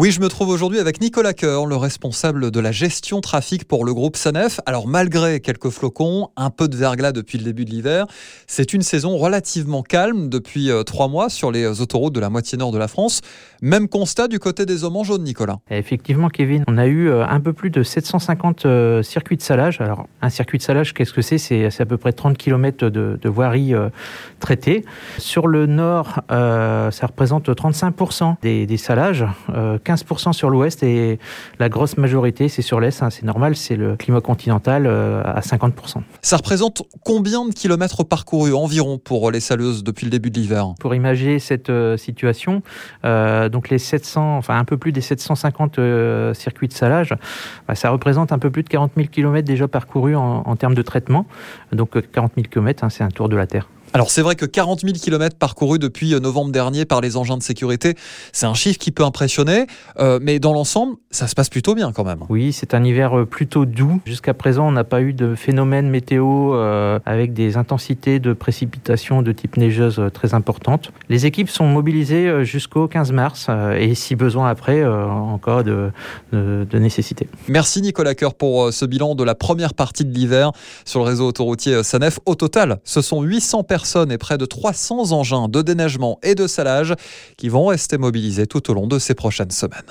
Oui, je me trouve aujourd'hui avec Nicolas Coeur, le responsable de la gestion trafic pour le groupe Sanef. Alors malgré quelques flocons, un peu de verglas depuis le début de l'hiver, c'est une saison relativement calme depuis euh, trois mois sur les autoroutes de la moitié nord de la France. Même constat du côté des hommes en jaune, Nicolas. Effectivement, Kevin, on a eu euh, un peu plus de 750 euh, circuits de salage. Alors un circuit de salage, qu'est-ce que c'est? C'est à peu près 30 km de, de voirie traitée. Sur le nord, ça représente 35% des, des salages. 15% sur l'ouest et la grosse majorité, c'est sur l'est. Hein, c'est normal, c'est le climat continental euh, à 50%. Ça représente combien de kilomètres parcourus environ pour les saleuses depuis le début de l'hiver? Pour imaginer cette euh, situation, euh, donc les 700, enfin un peu plus des 750 circuits de salage, bah, ça représente un peu plus de 40 000 kilomètres déjà parcourus en, termes de traitement. Donc 40 000 kilomètres, hein, c'est un tour de la Terre. Alors c'est vrai que 40 000 km parcourus depuis euh, novembre dernier par les engins de sécurité, c'est un chiffre qui peut impressionner, euh, mais dans l'ensemble, ça se passe plutôt bien quand même. Oui, c'est un hiver euh, plutôt doux. Jusqu'à présent, on n'a pas eu de phénomène météo avec des intensités de précipitations de type neigeuse très importantes. Les équipes sont mobilisées jusqu'au 15 mars et si besoin après, en cas de, de, nécessité. Merci Nicolas Coeur pour ce bilan de la première partie de l'hiver sur le réseau autoroutier Sanef. Au total, ce sont 800 personnes et près de 300 engins de déneigement et de salage qui vont rester mobilisés tout au long de ces prochaines semaines.